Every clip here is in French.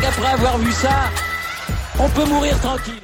qu'après avoir vu ça, on peut mourir tranquille.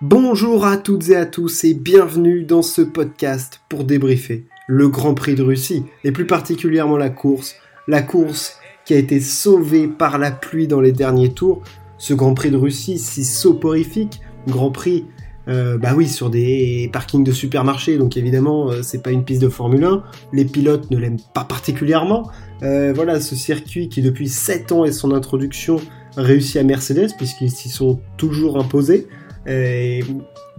Bonjour à toutes et à tous et bienvenue dans ce podcast pour débriefer le Grand Prix de Russie et plus particulièrement la course. La course qui a été sauvée par la pluie dans les derniers tours. Ce Grand Prix de Russie si soporifique, Grand Prix euh, bah oui, sur des parkings de supermarchés, donc évidemment, euh, c'est pas une piste de Formule 1. Les pilotes ne l'aiment pas particulièrement. Euh, voilà, ce circuit qui depuis 7 ans et son introduction réussit à Mercedes, puisqu'ils s'y sont toujours imposés. Et,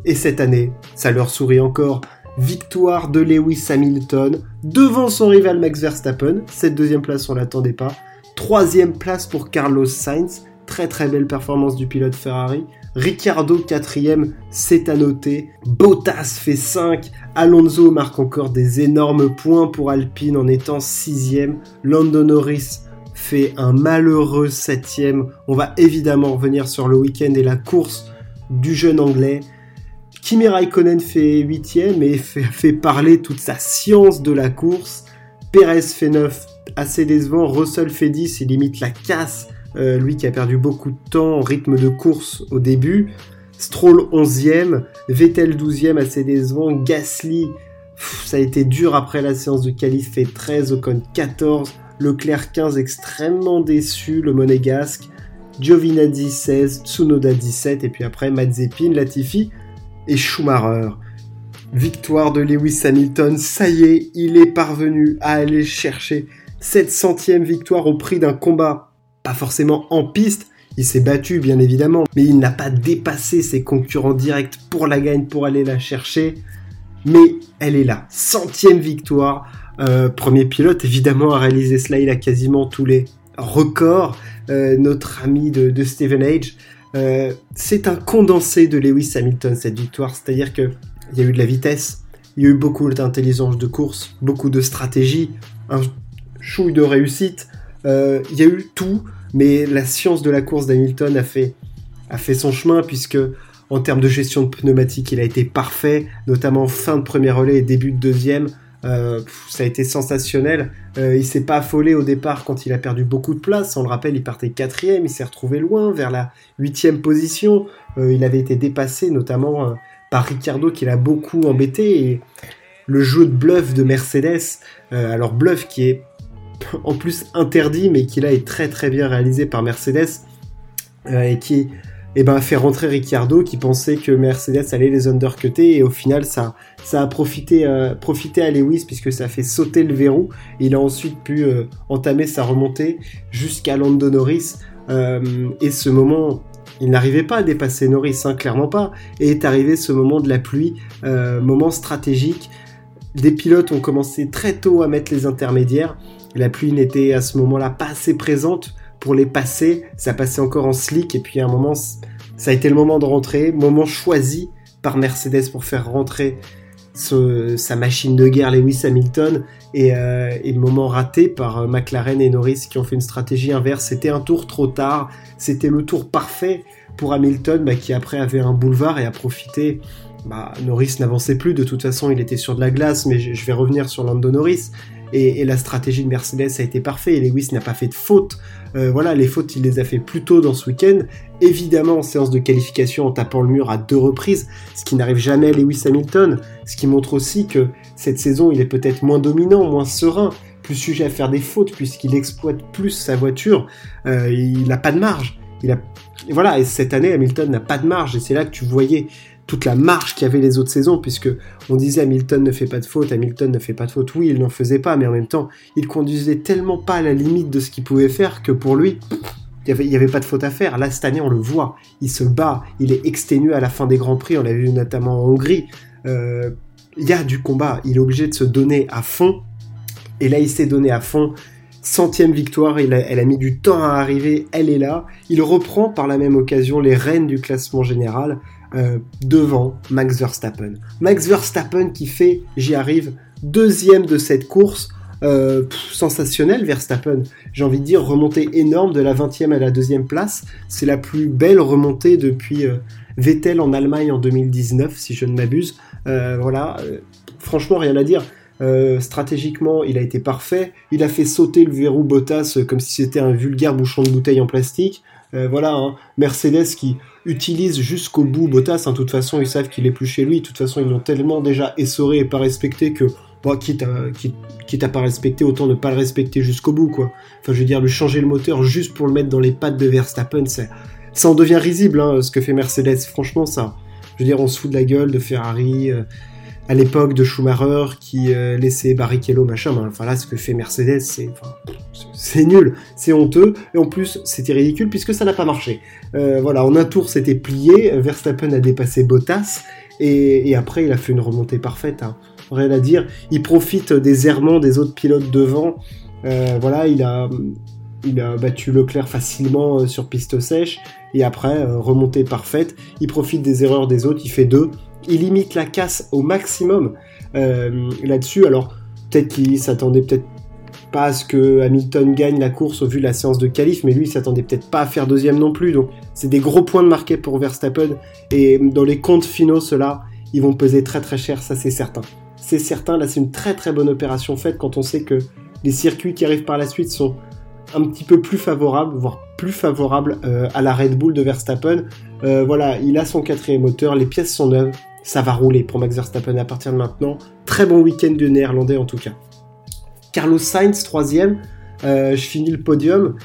et, cette année, ça leur sourit encore. Victoire de Lewis Hamilton devant son rival Max Verstappen. Cette deuxième place, on l'attendait pas. Troisième place pour Carlos Sainz. Très très belle performance du pilote Ferrari. Ricciardo quatrième, c'est à noter. Bottas fait 5. Alonso marque encore des énormes points pour Alpine en étant sixième. Lando Norris fait un malheureux septième. On va évidemment revenir sur le week-end et la course du jeune anglais. Kimi Raikkonen fait huitième et fait, parler toute sa science de la course. Perez fait 9, assez décevant. Russell fait 10, il limite la casse euh, lui qui a perdu beaucoup de temps en rythme de course au début. Stroll 11e, Vettel 12e assez décevant, Gasly, ça a été dur après la séance de qualif, fait 13, Ocon 14, Leclerc 15 extrêmement déçu, le monégasque, Giovinazzi 16, Tsunoda 17 et puis après Mazepin, Latifi et Schumacher. Victoire de Lewis Hamilton, ça y est, il est parvenu à aller chercher cette centième victoire au prix d'un combat pas forcément en piste. Il s'est battu, bien évidemment, mais il n'a pas dépassé ses concurrents directs pour la gagne, pour aller la chercher. Mais elle est là. Centième victoire. Euh, premier pilote, évidemment, à réaliser cela. Il a quasiment tous les records. Euh, notre ami de, Steven Age. Euh, c'est un condensé de Lewis Hamilton, cette victoire. C'est-à-dire qu'il y a eu de la vitesse, il y a eu beaucoup d'intelligence de course, beaucoup de stratégie, un chouille de réussite. il y a eu tout mais la science de la course d'Hamilton a fait, a fait son chemin puisque en termes de gestion de pneumatique, il a été parfait, notamment fin de premier relais et début de deuxième. Euh, ça a été sensationnel. Euh, il s'est pas affolé au départ quand il a perdu beaucoup de place. On le rappelle, il partait quatrième, il s'est retrouvé loin, vers la huitième position. Euh, il avait été dépassé, notamment par Ricciardo, qui l'a beaucoup embêté. Et le jeu de bluff de Mercedes, alors bluff qui est en plus interdit, mais qui là est très très bien réalisé par Mercedes et qui eh ben, fait rentrer Ricciardo qui pensait que Mercedes allait les undercuter et au final ça, ça a profité, euh, profité à Lewis puisque ça a fait sauter le verrou. il a ensuite pu euh, entamer sa remontée jusqu'à Lando Norris et ce moment il n'arrivait pas à dépasser Norris, hein, clairement pas. Et est arrivé ce moment de la pluie, moment stratégique. Des pilotes ont commencé très tôt à mettre les intermédiaires. La pluie n'était à ce moment-là pas assez présente pour les passer. Ça passait encore en slick et puis à un moment, ça a été le moment de rentrer, moment choisi par Mercedes pour faire rentrer sa machine de guerre Lewis Hamilton et, euh, le moment raté par euh, McLaren et Norris qui ont fait une stratégie inverse. C'était un tour trop tard, c'était le tour parfait pour Hamilton bah, qui après avait un boulevard et a profité. Bah, Norris n'avançait plus, de toute façon il était sur de la glace, mais je, je vais revenir sur Lando Norris. Et, la stratégie de Mercedes a été parfaite. Lewis n'a pas fait de faute. Euh, voilà, les fautes, il les a fait plus tôt dans ce week-end. Évidemment, en séance de qualification, en tapant le mur à deux reprises, ce qui n'arrive jamais à Lewis Hamilton. Ce qui montre aussi que cette saison, il est peut-être moins dominant, moins serein, plus sujet à faire des fautes, puisqu'il exploite plus sa voiture. Euh, il n'a pas de marge. Il a... voilà, et cette année, Hamilton n'a pas de marge. Et c'est là que tu voyais toute la y avait les autres saisons, puisque on disait Hamilton ne fait pas de faute, Hamilton ne fait pas de faute. Oui, il n'en faisait pas, mais en même temps, il conduisait tellement pas à la limite de ce qu'il pouvait faire que pour lui, il n'y avait, pas de faute à faire. Là, cette année, on le voit, il se bat, il est exténué à la fin des Grands Prix, on l'a vu notamment en Hongrie. Euh, il y a du combat, il est obligé de se donner à fond, et là, il s'est donné à fond. Centième victoire, elle a mis du temps à arriver, elle est là. Il reprend par la même occasion les rênes du classement général. Euh, devant Max Verstappen. Max Verstappen qui fait, j'y arrive, deuxième de cette course. Euh, sensationnel Verstappen, j'ai envie de dire remontée énorme de la 20e à la deuxième place. C'est la plus belle remontée depuis euh, Vettel en Allemagne en 2019, si je ne m'abuse. voilà, franchement rien à dire. stratégiquement, il a été parfait. Il a fait sauter le verrou Bottas comme si c'était un vulgaire bouchon de bouteille en plastique. Voilà, hein. Mercedes qui utilise jusqu'au bout Bottas. Hein. de toute façon, ils savent qu'il est plus chez lui. De toute façon, ils l'ont tellement déjà essoré et pas respecté que, bon, quitte, à, quitte, pas respecter, autant ne pas le respecter jusqu'au bout, quoi. Enfin, je veux dire, lui changer le moteur juste pour le mettre dans les pattes de Verstappen, ça en devient risible, hein, ce que fait Mercedes. Franchement, ça, je veux dire, on se fout de la gueule de Ferrari. Euh, à l'époque de Schumacher qui euh, laissait Barrichello machin. enfin là, ce que fait Mercedes, c'est c'est nul, c'est honteux et en plus c'était ridicule puisque ça n'a pas marché. Euh, voilà, en un tour c'était plié, Verstappen a dépassé Bottas et, après il a fait une remontée parfaite. Hein. Rien à dire. Il profite des errements des autres pilotes devant. Euh, voilà, il a il a battu Leclerc facilement sur piste sèche et après remontée parfaite. Il profite des erreurs des autres, il fait deux il limite la casse au maximum euh, là-dessus. Alors, peut-être qu'il s'attendait peut-être pas à ce que Hamilton gagne la course au vu de la séance de qualif, mais lui, il s'attendait peut-être pas à faire deuxième non plus. Donc, c'est des gros points de marqué pour Verstappen. Et dans les comptes finaux, ceux-là, ils vont peser très très cher, ça c'est certain. C'est certain, là, c'est une très très bonne opération faite quand on sait que les circuits qui arrivent par la suite sont un petit peu plus favorables, voire plus favorables euh, à la Red Bull de Verstappen. Euh, voilà, il a son quatrième moteur, les pièces sont neuves, ça va rouler pour Max Verstappen à partir de maintenant. Très bon week-end du néerlandais en tout cas. Carlos Sainz, troisième. Euh, je finis le podium.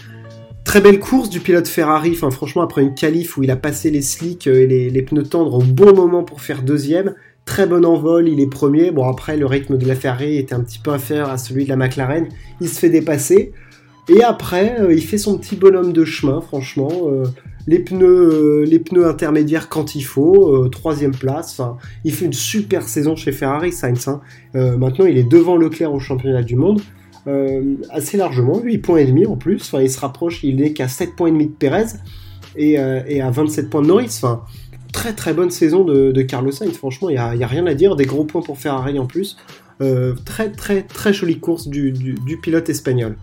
Très belle course du pilote Ferrari. Enfin, franchement, après une qualif où il a passé les slicks et les, pneus tendres au bon moment pour faire deuxième. Très bon envol, il est premier. Bon, après, le rythme de la Ferrari était un petit peu inférieur à celui de la McLaren. Il se fait dépasser. Et après, euh, il fait son petit bonhomme de chemin, franchement. Euh, les pneus, euh, les pneus intermédiaires quand il faut, troisième place. il fait une super saison chez Ferrari, Sainz. Hein. maintenant, il est devant Leclerc au championnat du monde, assez largement, 8 points et demi en plus. Enfin, il se rapproche, il n'est qu'à 7 points et demi de Perez et, à 27 points de Norris. Enfin, très très bonne saison de, Carlos Sainz. Franchement, il n'y a, a, rien à dire. Des gros points pour Ferrari en plus. très très très jolie course du pilote espagnol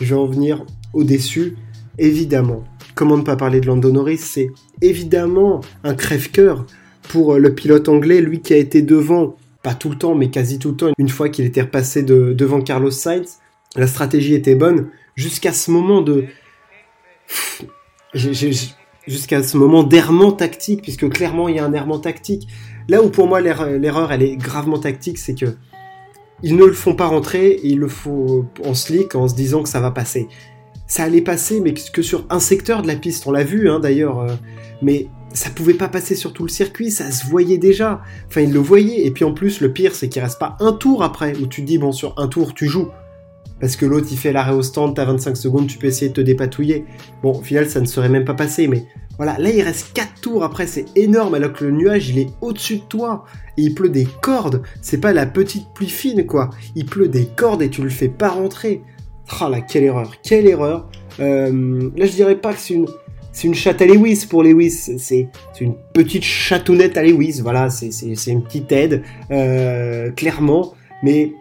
je vais en venir au-dessus. Évidemment, comment ne pas parler de Lando C'est évidemment un crève-cœur pour euh, le pilote anglais, lui qui a été devant, pas tout le temps, mais quasi tout le temps, une fois qu'il était repassé devant Carlos Sainz. La stratégie était bonne jusqu'à ce moment de. Jusqu'à ce moment d'errement tactique, puisque clairement il y a un errement tactique. Là où pour moi l'erreur elle est gravement tactique, c'est que ils ne le font pas rentrer, ils le font en slick en se disant que ça va passer. Ça allait passer, mais que sur un secteur de la piste, on l'a vu hein, d'ailleurs, euh, mais ça pouvait pas passer sur tout le circuit, ça se voyait déjà. Enfin, ils le voyaient, et puis en plus, le pire, c'est qu'il reste pas un tour après, où tu te dis, bon, sur un tour, tu joues. Parce que l'autre, il fait l'arrêt au stand, t'as 25 secondes, tu peux essayer de te dépatouiller. Bon, au final, ça ne serait même pas passé, mais voilà, là il reste 4 tours après, c'est énorme alors que le nuage il est au-dessus de toi. Et il pleut des cordes, c'est pas la petite pluie fine quoi. Il pleut des cordes et tu le fais pas rentrer. Ah là, quelle erreur, quelle erreur. Euh, là je dirais pas que c'est une, chatte à Lewis pour Lewis, c'est, une petite chatounette à Lewis, voilà, c'est, une petite aide, euh, clairement. Mais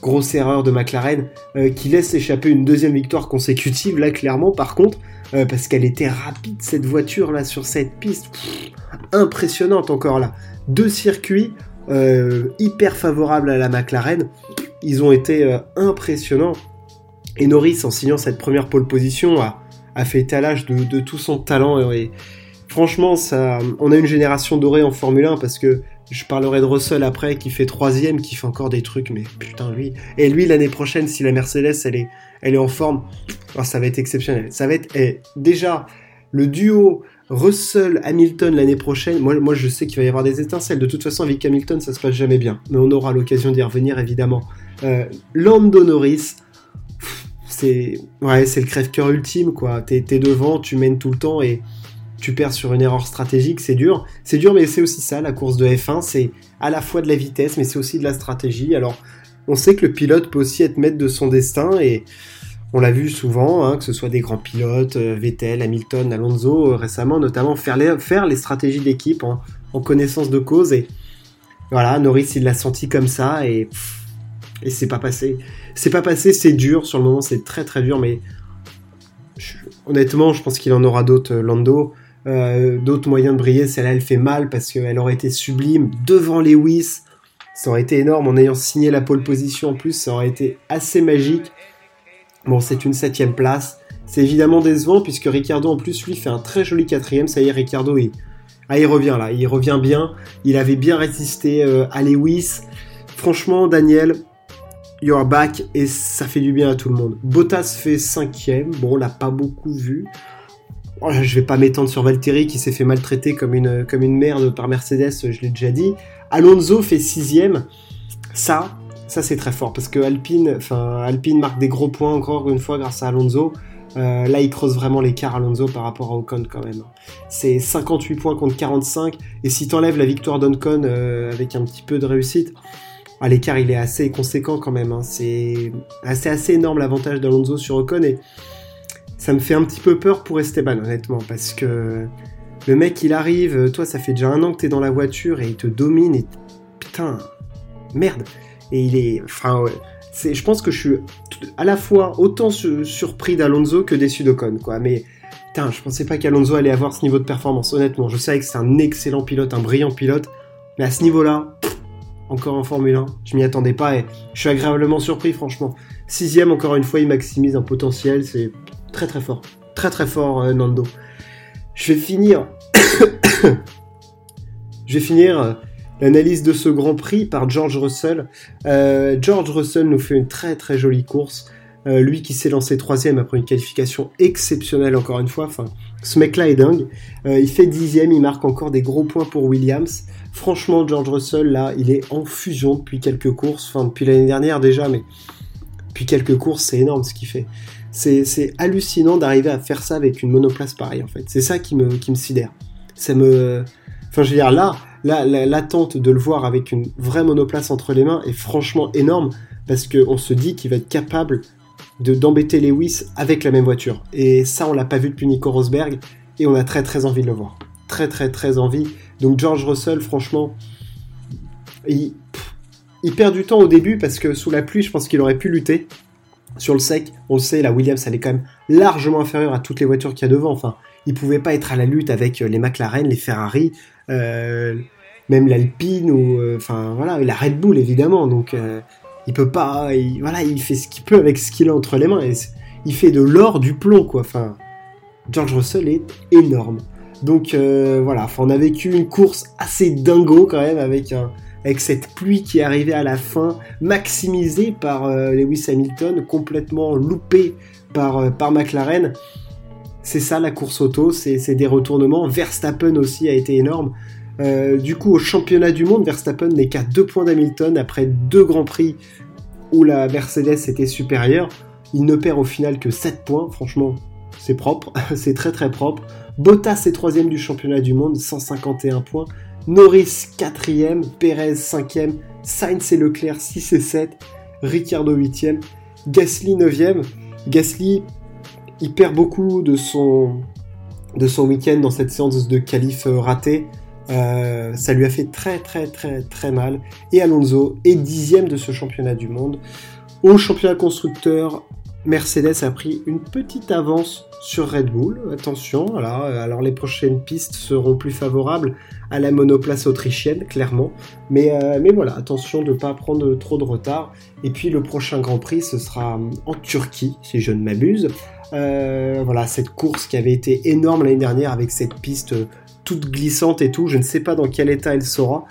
grosse erreur de McLaren euh, qui laisse échapper une deuxième victoire consécutive là clairement par contre parce qu'elle était rapide cette voiture là sur cette piste. impressionnante encore là. Deux circuits hyper favorables à la McLaren. Ils ont été euh, impressionnants. Et Norris, en signant cette première pole position, a, fait étalage de, tout son talent. Et, franchement, ça, on a une génération dorée en Formule 1 parce que je parlerai de Russell après, qui fait troisième, qui fait encore des trucs, mais putain, lui. Et lui, l'année prochaine, si la Mercedes, elle est, elle est en forme, oh, ça va être exceptionnel. Ça va être eh, déjà le duo Russell-Hamilton l'année prochaine. Moi, moi, je sais qu'il va y avoir des étincelles. De toute façon, avec Hamilton, ça se passe jamais bien. Mais on aura l'occasion d'y revenir, évidemment. Euh, Lando Norris, c'est ouais, le crève-cœur ultime, quoi. T'es devant, tu mènes tout le temps et tu perds sur une erreur stratégique, c'est dur. C'est dur, mais c'est aussi ça, la course de F1, c'est à la fois de la vitesse, mais c'est aussi de la stratégie. Alors, on sait que le pilote peut aussi être maître de son destin, et on l'a vu souvent, hein, que ce soit des grands pilotes, euh, Vettel, Hamilton, Alonso, euh, récemment, notamment faire les, stratégies d'équipe en, connaissance de cause, et voilà, Norris, il l'a senti comme ça, et, et c'est pas passé. C'est pas passé, c'est dur, sur le moment, c'est très très dur, mais honnêtement, je pense qu'il en aura d'autres, euh, Lando. Euh, d'autres moyens de briller. Celle-là, elle fait mal parce qu'elle aurait été sublime devant Lewis. Ça aurait été énorme en ayant signé la pole position en plus. Ça aurait été assez magique. Bon, c'est une septième place. C'est évidemment décevant puisque Ricardo en plus lui fait un très joli quatrième. Ça y est, Ricardo il, ah, il revient là, il revient bien. Il avait bien résisté euh, à Lewis. Franchement, Daniel, you're back et ça fait du bien à tout le monde. Bottas fait cinquième. Bon, on l'a pas beaucoup vu. Oh, je vais pas m'étendre sur Valtteri qui s'est fait maltraiter comme une, comme une merde par Mercedes, je l'ai déjà dit. Alonso fait sixième. Ça, ça c'est très fort parce que Alpine, enfin Alpine marque des gros points encore une fois grâce à Alonso. Euh, là, il creuse vraiment l'écart Alonso par rapport à Ocon quand même. C'est 58 points contre 45. Et si t'enlèves la victoire d'Ocon euh, avec un petit peu de réussite, ah, l'écart il est assez conséquent quand même. Hein. C'est assez, énorme l'avantage d'Alonso sur Ocon. Et ça me fait un petit peu peur pour Esteban, honnêtement. Parce que le mec, il arrive. Toi, ça fait déjà un an que t'es dans la voiture et il te domine. Et putain, merde. Et il est. Enfin, je pense que je suis à la fois autant surpris d'Alonso que déçu d'Ocon, quoi. Mais putain, je pensais pas qu'Alonso allait avoir ce niveau de performance. Honnêtement, je savais que c'est un excellent pilote, un brillant pilote, mais à ce niveau-là, encore en Formule 1, je m'y attendais pas et je suis agréablement surpris, franchement. Sixième, encore une fois, il maximise un potentiel, c'est très très fort, très très fort, euh, Nando. Je vais finir. je vais finir euh, l'analyse de ce Grand Prix par George Russell. Euh, George Russell nous fait une très très jolie course. Lui qui s'est lancé troisième après une qualification exceptionnelle encore une fois. Enfin, ce mec-là est dingue. Il fait dixième, il marque encore des gros points pour Williams. Franchement, George Russell là, il est en fusion depuis quelques courses. Enfin, depuis l'année dernière déjà, mais depuis quelques courses, c'est énorme ce qu'il fait. C'est hallucinant d'arriver à faire ça avec une monoplace pareille en fait. C'est ça qui me, qui me sidère. Ça me... Enfin, je veux dire, là, l'attente de le voir avec une vraie monoplace entre les mains est franchement énorme parce qu'on se dit qu'il va être capable de d'embêter Lewis avec la même voiture. Et ça, on l'a pas vu depuis Nico Rosberg et on a très très envie de le voir. Très très très envie. Donc George Russell, franchement, il, il perd du temps au début parce que sous la pluie, je pense qu'il aurait pu lutter. Sur le sec, on le sait, la Williams, elle est quand même largement inférieure à toutes les voitures qu'il y a devant. Enfin, il pouvait pas être à la lutte avec les McLaren, les Ferrari, euh, même l'Alpine ou euh, enfin voilà, la Red Bull évidemment. Donc euh, il peut pas, voilà, il fait ce qu'il peut avec ce qu'il a entre les mains. Et il fait de l'or du plomb quoi. Enfin, George Russell est énorme. Donc voilà, enfin, on a vécu une course assez dingo quand même avec avec cette pluie qui est arrivée à la fin, maximisée par Lewis Hamilton, complètement loupée par, par McLaren. C'est ça la course auto, c'est des retournements. Verstappen aussi a été énorme. Euh, du coup, au championnat du monde, Verstappen n'est qu'à 2 points d'Hamilton après deux grands prix où la Mercedes était supérieure. Il ne perd au final que 7 points. Franchement, c'est propre, c'est très très propre. Bottas est troisième du championnat du monde, 151 points. Norris 4ème, Perez 5ème, Sainz et Leclerc 6 et 7, Ricciardo 8ème, Gasly 9ème. Gasly il perd beaucoup de son, de son week-end dans cette séance de qualif euh, ratée. Euh, ça lui a fait très très très très mal. Et Alonso est dixième de ce championnat du monde. Au championnat constructeur, Mercedes a pris une petite avance sur Red Bull. Attention, voilà. alors les prochaines pistes seront plus favorables à la monoplace autrichienne, clairement. Mais, euh, voilà, attention de ne pas prendre trop de retard. Et puis le prochain Grand Prix, ce sera en Turquie, si je ne m'abuse. Euh, voilà, cette course qui avait été énorme l'année dernière avec cette piste toute glissante et tout. Je ne sais pas dans quel état elle sera,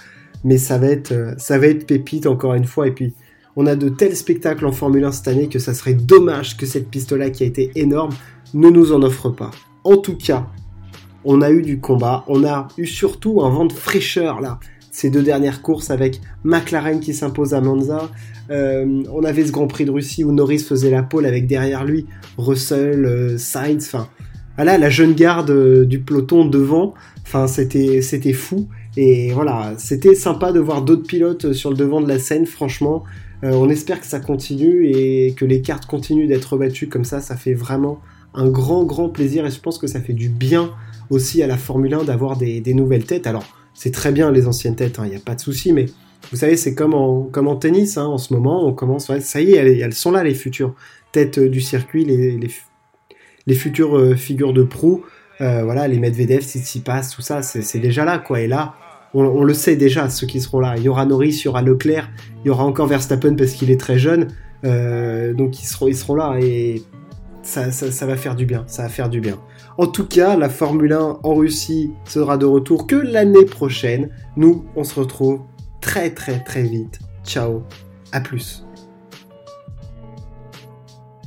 mais ça va être, euh, ça va être pépite encore une fois. Et puis, on a de tels spectacles en Formule 1 cette année que ça serait dommage que cette piste-là qui a été énorme ne nous en offre pas. En tout cas, on a eu du combat, on a eu surtout un vent de fraîcheur là. Ces deux dernières courses avec McLaren qui s'impose à Monza, euh, on avait ce Grand Prix de Russie où Norris faisait la pole avec derrière lui Russell, euh, Sainz, enfin voilà la jeune garde euh, du peloton devant. Enfin c'était c'était fou et voilà c'était sympa de voir d'autres pilotes sur le devant de la scène. Franchement, on espère que ça continue et que les cartes continuent d'être battues comme ça. Ça fait vraiment un grand grand plaisir et je pense que ça fait du bien aussi à la Formule 1 d'avoir des, nouvelles têtes. Alors c'est très bien les anciennes têtes, il hein, n'y a pas de souci, mais vous savez, c'est comme en, comme en tennis, hein, en ce moment, on commence, ça y est, elles, sont là, les futures têtes euh, du circuit, les, les, futures euh, figures de proue, euh, voilà, les Medvedev, Tsitsipas, tout ça, c'est déjà là, quoi. Et là, on, le sait déjà, ceux qui seront là. Il y aura Norris, il y aura Leclerc, il y aura encore Verstappen parce qu'il est très jeune, donc ils seront, ils seront là. Et ça, ça, va faire du bien, ça va faire du bien. En tout cas, la Formule 1 en Russie sera de retour que l'année prochaine. Nous, on se retrouve très très très vite. Ciao, à plus.